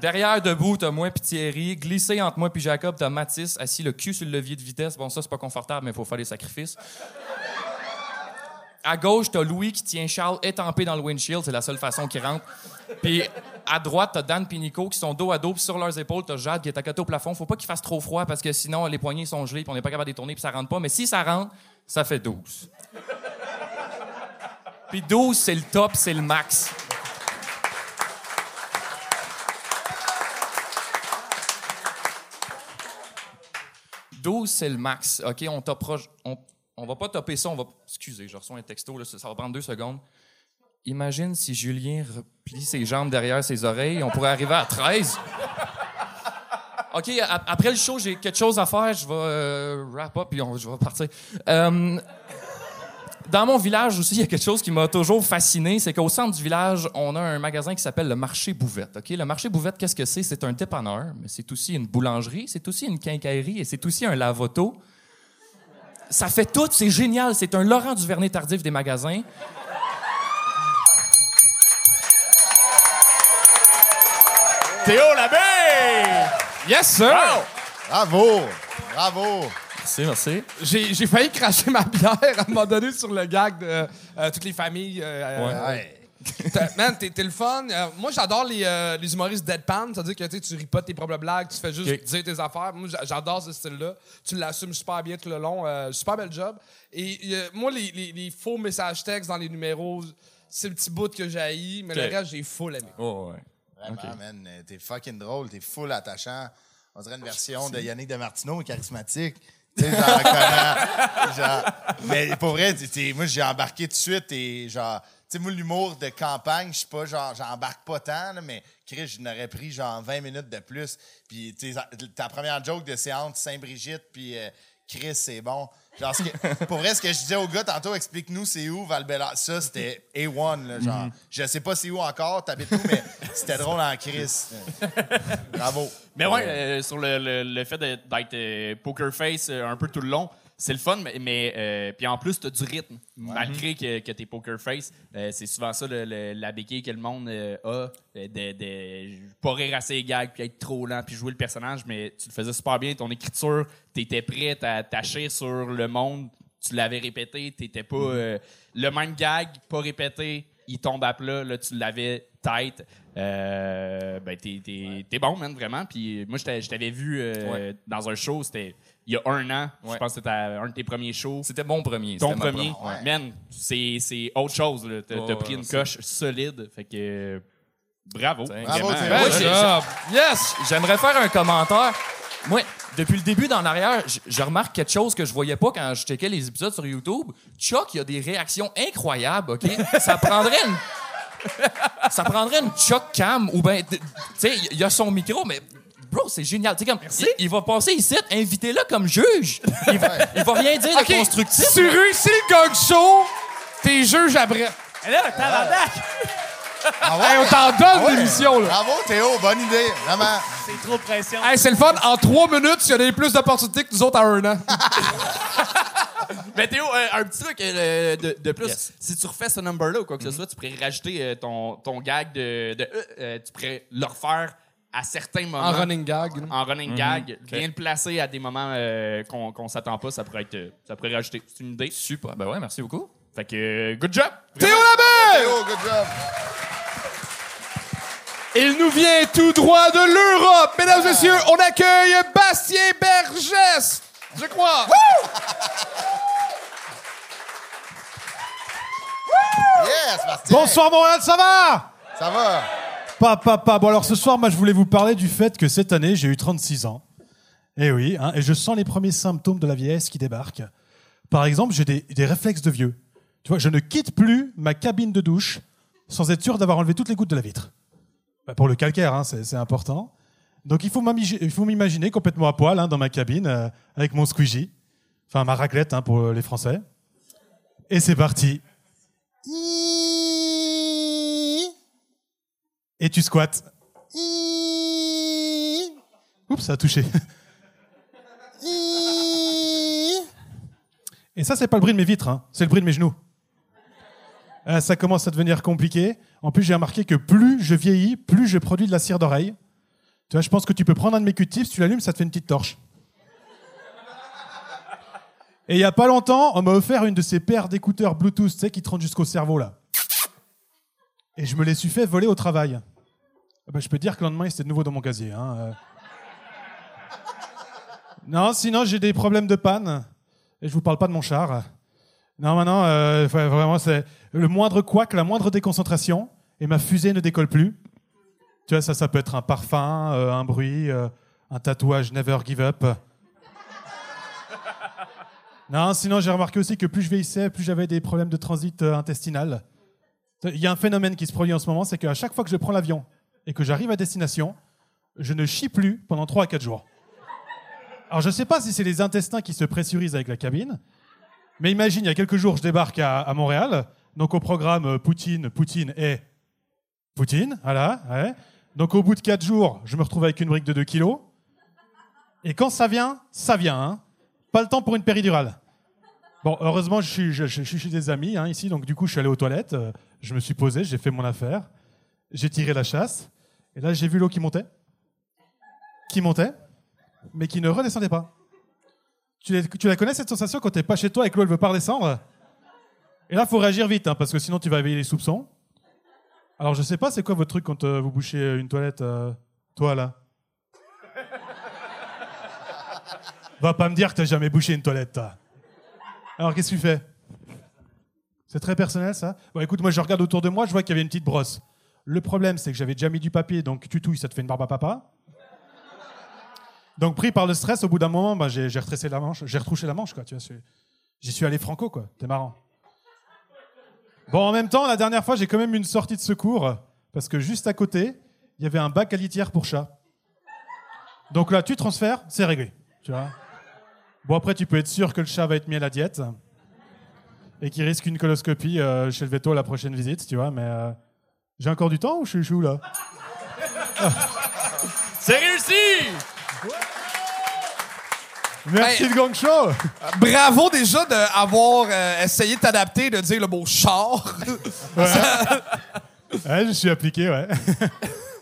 Derrière, debout, t'as moi puis Thierry. Glissé entre moi puis Jacob, t'as Mathis, assis le cul sur le levier de vitesse. Bon, ça, c'est pas confortable, mais il faut faire des sacrifices. À gauche, t'as Louis qui tient Charles étampé dans le windshield. C'est la seule façon qu'il rentre. Puis à droite, t'as Dan et Nico qui sont dos à dos. Puis sur leurs épaules, t'as Jade qui est à côté au plafond. Faut pas qu'il fasse trop froid parce que sinon, les poignets sont gelés puis on n'est pas capable de les tourner puis ça rentre pas. Mais si ça rentre, ça fait 12. Puis 12, c'est le top, c'est le max. « 12, c'est le max. OK, on t'approche. On, on va pas topper ça, on va. Excusez, je reçois un texto, là, ça va prendre deux secondes. Imagine si Julien replie ses jambes derrière ses oreilles, on pourrait arriver à 13. OK, après le show, j'ai quelque chose à faire. Je vais euh, wrap up on- je vais partir. Euh, dans mon village aussi, il y a quelque chose qui m'a toujours fasciné, c'est qu'au centre du village, on a un magasin qui s'appelle le marché Bouvette. OK, le marché Bouvette, qu'est-ce que c'est? C'est un dépanneur, mais c'est aussi une boulangerie, c'est aussi une quincaillerie et c'est aussi un lavoto. Ça fait tout, c'est génial, c'est un Laurent Duvernay tardif des magasins. Théo Labbé! Yes, sir! Bravo! Bravo! Merci, merci. J'ai j'ai failli cracher ma bière à un moment donné sur le gag de euh, toutes les familles. euh, euh, Ouais. T'as- Man, t'es t'es le fun. Euh, moi, j'adore les, euh, les humoristes deadpan. C'est-à-dire que tu sais, tu ris pas de tes propres blagues, tu fais juste Ok. dire tes affaires. Moi, j'a- j'adore ce style-là. Tu l'assumes super bien tout le long. Euh, super bel job. Et euh, moi, les, les- les faux messages textes dans les numéros, c'est le petit bout que j'ai mais Ok. le reste, j'ai full aimé. Oh, ouais. Vraiment, man. euh, T'es fucking drôle, t'es full attachant. On dirait une version de Yannick Demartino, charismatique. Tu sais, genre, comment- genre- Mais pour vrai, moi, j'ai embarqué tout de suite et genre. Tu sais, moi, l'humour de campagne, je suis pas genre, j'embarque pas tant, là, mais Chris, je n'aurais pris genre 20 minutes de plus. Puis, tu ta première joke de séance Saint-Brigitte, puis euh, Chris, c'est bon. Genre, ce que- pour vrai, ce que je disais au gars tantôt, explique-nous c'est où val Ça, c'était A1, là, genre. Je sais pas c'est où encore, t'habites où, mais c'était drôle en Chris. Bravo. Mais ouais, euh, sur le, le- le fait d'être euh, poker face euh, un peu tout le long, c'est le fun, mais, mais, euh, puis en plus, t'as du rythme. Malgré que, que t'es poker face, euh, c'est souvent ça le- le- la béquille que le monde euh, a, euh, de, de pas rire assez les gags, puis être trop lent, puis jouer le personnage, mais tu le faisais super bien. Ton écriture, t'étais prêt à t'achir sur le monde, tu l'avais répété, t'étais pas euh, le même gag, pas répété, il tombe à plat, là, tu l'avais tête. Euh, ben, t'es, t'es- t'es bon, man, vraiment. Puis moi, je t'avais- je t'avais vu euh, dans un show, c'était il y a un an. Je pense que c'était un de tes premiers shows. C'était mon premier. Ton premier? Man, c'est, c'est autre chose. Là. T'as, pris une coche solide. Fait que bravo. Job! Yes! J'aimerais faire un commentaire. Moi, depuis le début d'en arrière, je, je remarque quelque chose que je voyais pas quand je checkais les épisodes sur YouTube. Chuck, il a des réactions incroyables, OK? Ça prendrait une... Ça prendrait une Chuck Cam ou ben... Tu sais, il y a son micro, mais... Bro, c'est génial. Tu sais, comme, il, il va passer ici, invitez-le comme juge. Il va, il va rien dire de constructif. tu réussis le gang show, t'es juge après. Et là, tabarnak! Ah ouais? Hey, on t'en donne Ah ouais? l'émission, là. Bravo, Théo, bonne idée. Vraiment. C'est trop pression. Hey, c'est le fun. En trois minutes, il y a des plus d'opportunités que nous autres en un an. Mais Théo, euh, un petit truc euh, de, de plus. Yes. Si tu refais ce number-là ou quoi que ce soit, tu pourrais rajouter euh, ton, ton gag de. de, tu pourrais le refaire à certains moments. En running gag. En running gag. Bien le placer à des moments euh, qu'on qu'on s'attend pas, ça pourrait être. euh, Ça pourrait rajouter. C'est une idée. Super. Ben ouais, merci beaucoup. Fait que, euh, good job! Théo Labbé! Théo, good job. Il nous vient tout droit de l'Europe. Mesdames et messieurs, on accueille Bastien Bergès. Je crois. Yes, Bastien. Bonsoir Montréal, ça va? Ça va? Pas, pas. Bon alors ce soir, moi je voulais vous parler du fait que cette année j'ai eu 36 ans. Et oui, hein, et je sens les premiers symptômes de la vieillesse qui débarquent. Par exemple, j'ai des, des réflexes de vieux. Tu vois, je ne quitte plus ma cabine de douche sans être sûr d'avoir enlevé toutes les gouttes de la vitre. Bah, pour le calcaire, hein, c'est important. Donc il faut m'imaginer complètement à poil hein, dans ma cabine euh, avec mon squeegee, enfin ma raclette pour les Français. Et c'est parti. Et tu squattes. Oups, ça a touché. Et ça, c'est pas le bruit de mes vitres, hein. c'est le bruit de mes genoux. Euh, ça commence à devenir compliqué. En plus, j'ai remarqué que plus je vieillis, plus je produis de la cire d'oreille. Tu vois, je pense que tu peux prendre un de mes Q-tips, tu l'allumes, ça te fait une petite torche. Et il y a pas longtemps, on m'a offert une de ces paires d'écouteurs Bluetooth, tu sais, qui te rentrent jusqu'au cerveau, là. Et je me les suis fait voler au travail. Bah, je peux dire que le lendemain, c'était de nouveau dans mon casier. hein, euh. Non, sinon, j'ai des problèmes de panne. Et je vous parle pas de mon char. Non, maintenant, euh, vraiment, c'est le moindre couac, la moindre déconcentration, et ma fusée ne décolle plus. Tu vois, ça, ça peut être un parfum, euh, un bruit, un tatouage Never Give Up. non, sinon, j'ai remarqué aussi que plus je vieillissais, plus j'avais des problèmes de transit intestinal. Il y a un phénomène qui se produit en ce moment, c'est qu'à chaque fois que je prends l'avion et que j'arrive à destination, je ne chie plus pendant 3 à 4 jours. Alors, je ne sais pas si c'est les intestins qui se pressurisent avec la cabine, mais imagine, il y a quelques jours, je débarque à, Montréal, donc au programme euh, Poutine, Poutine et Poutine, voilà. ouais. Donc au bout de 4 jours, je me retrouve avec une brique de 2 kilos. Et quand ça vient, ça vient. hein. Pas le temps pour une péridurale. Bon, heureusement, je suis, chez des amis hein, ici, donc du coup, je suis allé aux toilettes, euh, je me suis posé, j'ai fait mon affaire, j'ai tiré la chasse, et là, j'ai vu l'eau qui montait, qui montait, mais qui ne redescendait pas. Tu, la- connais cette sensation quand t'es pas chez toi et que l'eau elle veut pas redescendre? Et là, faut réagir vite, hein, parce que sinon tu vas éveiller les soupçons. Alors, je sais pas, c'est quoi votre truc quand euh, vous bouchez une toilette, euh, toi là? Va pas me dire que t'as jamais bouché une toilette, toi. Alors, qu'est-ce que tu fais? C'est très personnel, ça? Bon, écoute, moi, je regarde autour de moi, je vois qu'il y avait une petite brosse. Le problème, c'est que j'avais déjà mis du papier, donc tu touilles, ça te fait une barbe à papa. Donc, pris par le stress, au bout d'un moment, bah, j'ai retressé la manche, j'ai retrouché la manche, quoi. Tu vois, j'y suis allé franco, quoi. T'es marrant. Bon, en même temps, la dernière fois, j'ai quand même une sortie de secours, parce que juste à côté, il y avait un bac à litière pour chat. Donc là, tu transfères, c'est réglé. Tu vois Bon, après, tu peux être sûr que le chat va être mis à la diète et qu'il risque une coloscopie euh, chez le veto à la prochaine visite, tu vois, mais euh, j'ai encore du temps ou je suis- où là? C'est réussi! Merci Hey. le gang show Bravo déjà d'avoir essayé de t'adapter, de dire le mot char. Ouais, je suis appliqué, ouais.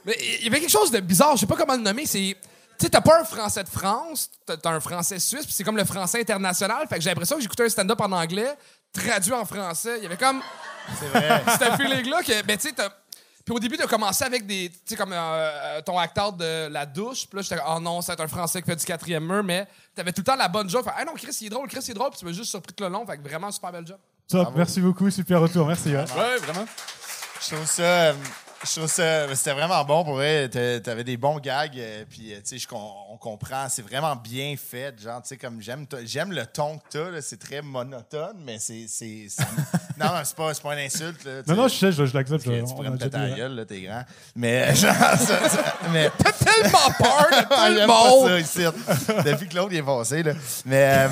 Mais il y avait quelque chose de bizarre, je sais pas comment le nommer, c'est. Tu sais, t'as pas un français de France, t'as un français suisse, puis c'est comme le français international. Fait que j'ai l'impression que j'écoutais un stand-up en anglais, traduit en français. Il y avait comme. C'est vrai. C'était feeling-là que. Ben, tu sais, t'as- Puis au début, t'as commencé avec des. Tu sais, comme euh, euh, ton acteur de la douche. Puis là, j'étais comme, oh non, c'est un français qui fait du quatrième mur, mais t'avais tout le temps la bonne joke. Fait, ah non, Chris, il est drôle, Chris, il est drôle. Puis tu m'as juste surpris tout le long. Fait que vraiment, super belle job. Top, merci beaucoup, super retour, merci. ouais. Ouais, vraiment. Je trouve ça. Je trouve ça. C'était vraiment bon pour vrai. T'a- T'avais des bons gags. euh, Puis, euh, tu sais, com- on comprend. C'est vraiment bien fait. Genre, tu sais, comme j'aime j'aime le ton que t'as. C'est très monotone, mais c'est. c'est- non, non, c'est pas, c'est pas une insulte. Là, Non, non, je sais, je, je l'accepte. Tu on pourrais me péter ouais. gueule, là, t'es grand. Mais, genre, ça, ça- mais Tellement peur de tout le monde. pas ça ici. Depuis que l'autre est passé. Là. Mais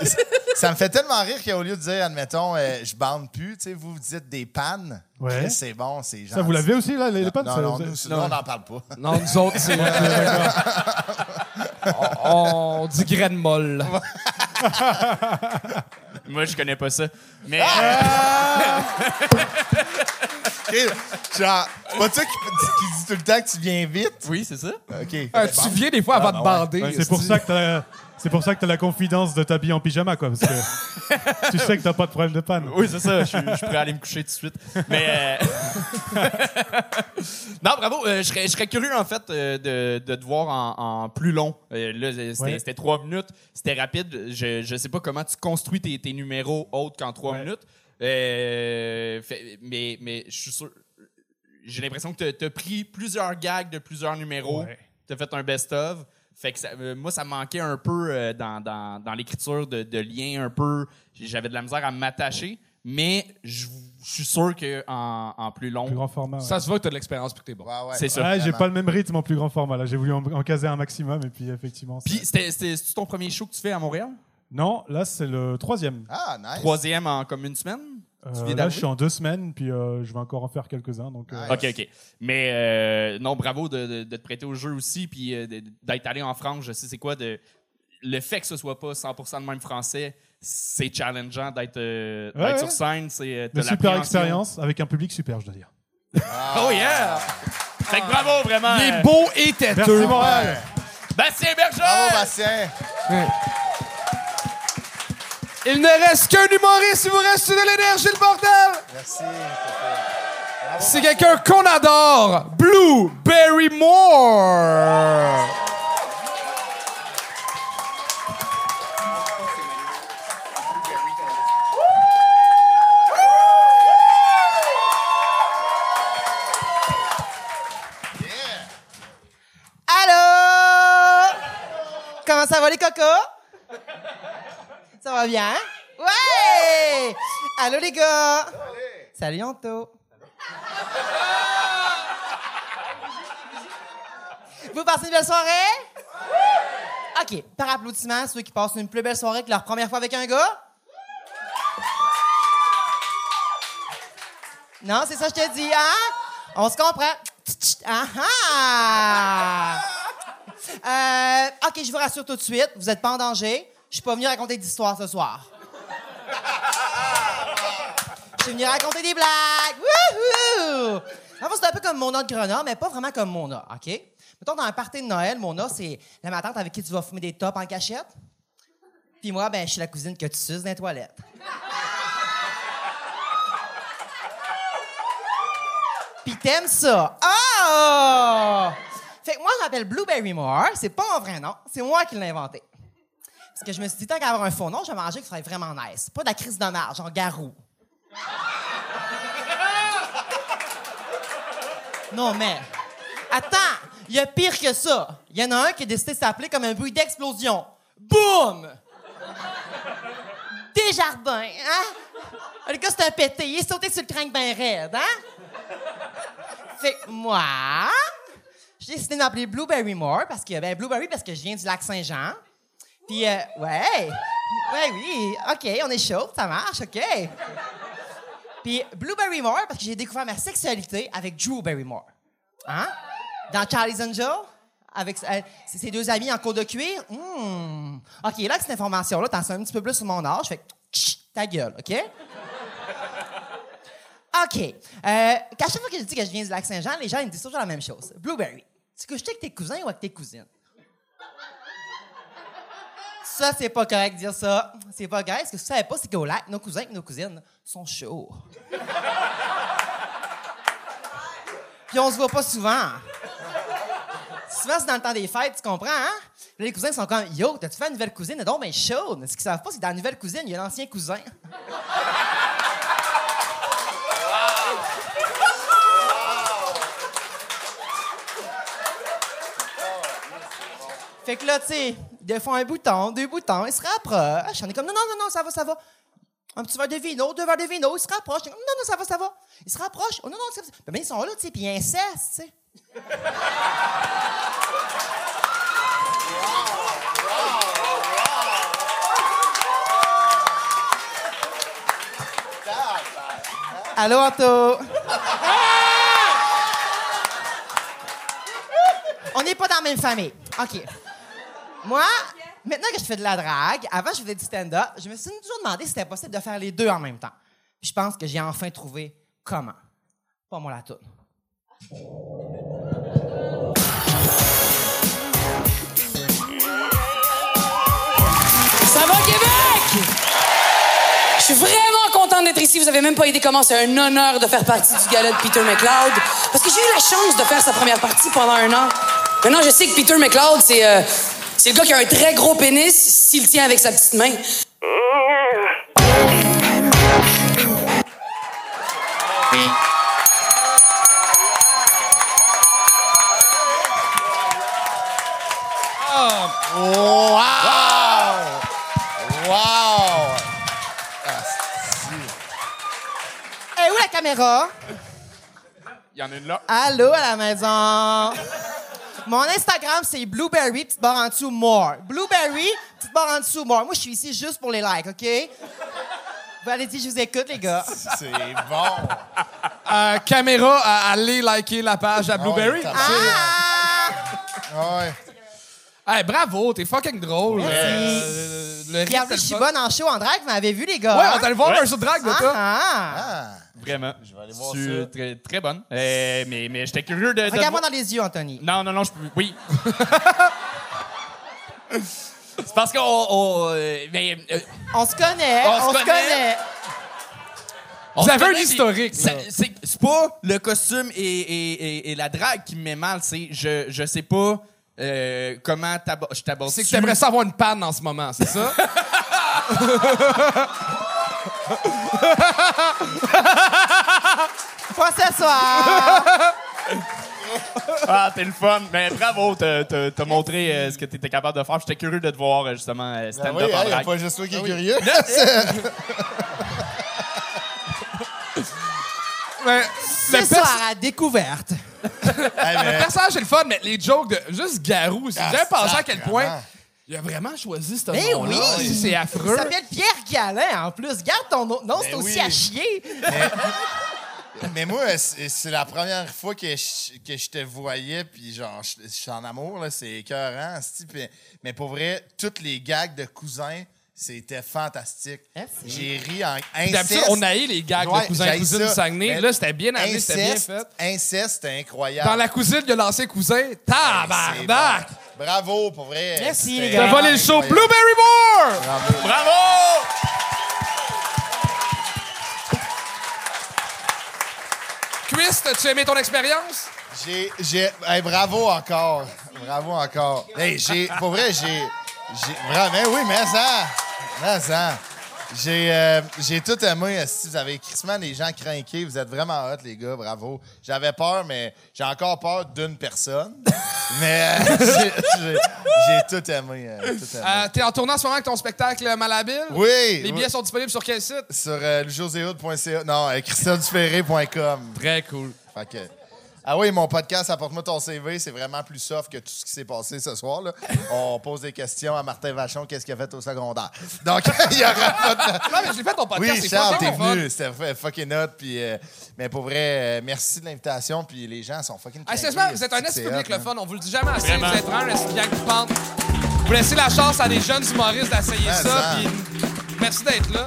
euh, ça me fait tellement rire qu'au lieu de dire, admettons, euh, je bande plus, tu sais, vous, vous dites des pannes. Ouais. Chris, C'est bon, c'est gentil. Ça, vous l'avez aussi, là, les, les pattes Non, ça- non, nous, nous, on n'en parle pas. Non, nous autres, c'est. on, on dit graine molle. Moi, je connais pas ça. Mais OK, Genre, c'est pas toi qui, qui dis tout le temps que tu viens vite? oui, c'est ça. OK. Euh, tu viens des fois avant de bander. Ouais, c'est pour ça que t'as. C'est pour ça que t'as la confidence de t'habiller en pyjama, quoi, parce que tu sais que t'as pas de problème de panne. Oui, c'est ça. Je suis je suis prêt à aller me coucher tout de suite. Mais. euh, non, bravo. euh, je, serais, je serais curieux, en fait, euh, de, de te voir en, en plus long. Euh, là, c'était Ouais. trois minutes. C'était rapide. Je, je sais pas comment tu construis tes, tes numéros autres qu'en trois Ouais. minutes. Fait- mais, mais je suis sûr. J'ai l'impression que tu as pris plusieurs gags de plusieurs numéros. Ouais. Tu as fait un best-of. Fait que ça- euh, moi, ça me manquait un peu euh, dans, dans, dans l'écriture de, de liens un peu. J'avais de la misère à m'attacher, mais je je suis sûr qu'en en plus long, Plus grand format. ouais. Ça se voit que t'as de l'expérience puis que t'es bon. Ouais, ouais. c'est ça. Ouais, j'ai pas le même rythme en plus grand format. Là, j'ai voulu en, en caser un maximum et puis effectivement. ça- Puis c'était c'était- c'est-tu ton premier show que tu fais à Montréal? Non, là c'est le troisième. Ah, nice. Troisième en comme une semaine? Euh, viens là, d'arriver? je suis en deux semaines, puis euh, je vais encore en faire quelques-uns. Donc, euh. OK, OK. Mais euh, non, bravo de, de- de te prêter au jeu aussi, puis euh, d'être allé en France, je sais c'est quoi. De, le fait que ce soit pas 100% de même français, c'est challengeant d'être euh, Ouais, d'être ouais. sur scène. C'est t'as super expérience avec un public super, je dois dire. Oh yeah! Fait que bravo, vraiment. Il est beau et Merci têteux. Montréal. Bastien Berger! Bravo, Bastien. Il ne reste qu'un humoriste, il vous reste de l'énergie, le bordel! Merci. C'est quelqu'un qu'on adore, Blueberry Moore. Allô? Comment ça va les cocos? Ça va bien? Ouais! Allô, les gars! Salut, Anto! Vous passez une belle soirée? OK. Par applaudissement, ceux qui passent une plus belle soirée que leur première fois avec un gars? Non, c'est ça que je te dis, hein? On se comprend. Ah ah! Euh, OK, je vous rassure tout de suite, vous n'êtes pas en danger. Je suis pas venu raconter d'histoires ce soir. Je suis venu raconter des blagues. Wouhou! En fait, c'est un peu comme Mona de Grenoble, mais pas vraiment comme Mona, OK? Mettons, dans un party de Noël, Mona, c'est la ma tante avec qui tu vas fumer des tops en cachette. Puis moi, ben, je suis la cousine que tu suces dans les toilettes. Puis t'aimes ça. Oh! Fait que moi, je m'appelle Blueberry Moore. C'est pas mon vrai nom. C'est moi qui l'ai inventé. Parce que je me suis dit, tant qu'à avoir un faux nom, je vais manger que ça serait vraiment nice. Pas de la crise marge, genre Garou. Non, mais. Attends! Il y a pire que ça. Il y en a un qui a décidé de s'appeler comme un bruit d'explosion. Boum! Desjardins, hein? Le gars, c'est un pété. Il est sauté sur le crâne bien raide, hein? Fait que moi, j'ai décidé de m'appeler Blueberry Moore parce que, ben, Blueberry parce que je viens du lac Saint-Jean. Puis, euh, ouais. Ouais, oui. OK, on est chaud, ça marche, OK. Puis, Blueberry Moore parce que j'ai découvert ma sexualité avec Drew Barrymore. Hein? Dans Charlie's Angel? Avec euh, ses deux amis en cours de cuir? Hmm. OK, là, cette information-là, t'en sais un petit peu plus sur mon âge. Fait que, ta gueule, OK? OK. Euh, qu'à chaque fois que je dis que je viens du lac Saint-Jean, les gens ils me disent toujours la même chose. Blueberry, tu couches avec tes cousins ou avec tes cousines? Ça, c'est pas correct de dire ça. C'est pas correct. Ce que vous savez pas, c'est qu'au lac, nos cousins et nos cousines sont chauds. Puis on se voit pas souvent. Souvent, c'est dans le temps des fêtes, tu comprends, hein? Là, les cousins sont comme Yo, t'as-tu fait une nouvelle cousine? Non, mais chaude. Ce qu'ils savent pas, c'est que dans la nouvelle cousine, il y a l'ancien cousin. Fait que là, tu sais, ils font un bouton, deux boutons, ils se rapprochent. On est comme, non, non, non, non, ça va, ça va. Un petit verre de vino, deux verres de vino, ils se rapprochent. Non, non, ça va, ça va. Ils se rapprochent. Oh, non, non, ça va. Ben, ils sont là, tu sais, puis ils incestent, tu sais. Allô, Anto? On n'est pas dans la même famille. OK. Moi, maintenant que je fais de la drague, avant je faisais du stand-up, je me suis toujours demandé si c'était possible de faire les deux en même temps. Puis je pense que j'ai enfin trouvé comment. Pas moi la toune. Ça va, Québec? Je suis vraiment contente d'être ici. Vous avez même pas idée comment c'est un honneur de faire partie du gala de Peter McLeod. Parce que j'ai eu la chance de faire sa première partie pendant un an. Maintenant, je sais que Peter McLeod, c'est euh, c'est le gars qui a un très gros pénis s'il le tient avec sa petite main. Wow! Wow! Et où la caméra? Il y en a une là. Allô à la maison. Mon Instagram, c'est Blueberry, petite barre en dessous, more. Blueberry, petite barre en dessous, more. Moi, je suis ici juste pour les likes, OK? Vous allez dire, je vous écoute, les gars. C'est bon! Euh, caméra, à aller liker la page à Blueberry. Ah! ouais. Hey, bravo, t'es fucking drôle. Merci. Euh, le en rythme, plus, je suis bonne en show en drague, vous m'avez vu, les gars? Ouais, on t'a allé voir un show de drague de Ah, toi. ah. Ah! Vraiment. Je vais aller voir Tu- ça. Très, très bonne. Euh, mais mais j'étais curieux de. de Regarde-moi dans les yeux, Anthony. Non, non, non, je peux. Oui. C'est parce qu'on. on, euh, mais, euh, On se connaît, On on, se connaît. connaît. on Vous avez un historique. C'est c'est pas le costume et, et, et, et la drague qui me met mal, c'est je, je sais pas euh, comment t'abo- je t'aborde? C'est que t'aimerais ça avoir une panne en ce moment, c'est ça? Pas ce soir. Ah, t'es le fun. Mais bravo, t'as t'as- t'as montré euh, ce que t'étais capable de faire. J'étais curieux de te voir, euh, justement, euh, Ben stand-up oui, en a drague. pas juste toi qui est Ah oui. curieux. Mais Ce soir à découverte. Hey, le mais- personnage est le fun, mais les jokes de juste Garou, si Ah, avez pensé à quel point il a vraiment choisi ce nom-là. oui! C'est Il affreux. s'appelle Pierre Galin, en plus. Garde ton nom. Non, c'est Ben aussi oui. à chier. Mais moi, c'est c'est la première fois que je, que je te voyais, puis genre, je, je suis en amour, là, c'est écœurant. mais pour vrai, toutes les gags de cousins, c'était fantastique. J'ai ri en inceste. on haït les gags Ouais, de cousins j'haïs cousines ça. du Saguenay. Mais Là, c'était bien amené, c'était bien fait. Inceste, c'était incroyable. Dans la cousine, il a lancé cousin. Tabarnak! bon. Bravo, pour vrai. Merci, les T'as gars. volé le show incroyable. Blueberry Moore! Bravo. Bravo! Chris, as-tu aimé ton expérience? J'ai, j'ai, hey, bravo encore, bravo encore. Hey, j'ai, pour vrai, j'ai, j'ai, vraiment, oui, mais ça, mais ça, j'ai, euh, j'ai tout aimé. Si vous avez crissement des gens craqués, vous êtes vraiment hot, les gars, bravo. J'avais peur, mais j'ai encore peur d'une personne. Mais euh, j'ai, tout aimé, euh, tout aimé. Euh, T'es en tournant en ce moment avec ton spectacle Malhabile? oui. Les oui. billets sont disponibles sur quel site? sur euh. Non, euh, christianduféré.com. Très cool. Fait que- Ah oui, mon podcast Apporte-moi ton CV, c'est vraiment plus soft que tout ce qui s'est passé ce soir. Là. On pose des questions à Martin Vachon, qu'est-ce qu'il a fait au secondaire? Donc, il y aura pas de... Non, mais j'ai fait ton podcast, Oui, Charles, t'es venu, c'était fucking hot. Puis, euh, mais pour vrai, euh, merci de l'invitation. Puis les gens sont fucking craqués. sérieusement, vous êtes un esti public le fun. On vous le dit jamais assez. Vraiment. Vous êtes un esti gang qui pente. Vous laissez la chance à des jeunes humoristes d'essayer ça. puis merci d'être là.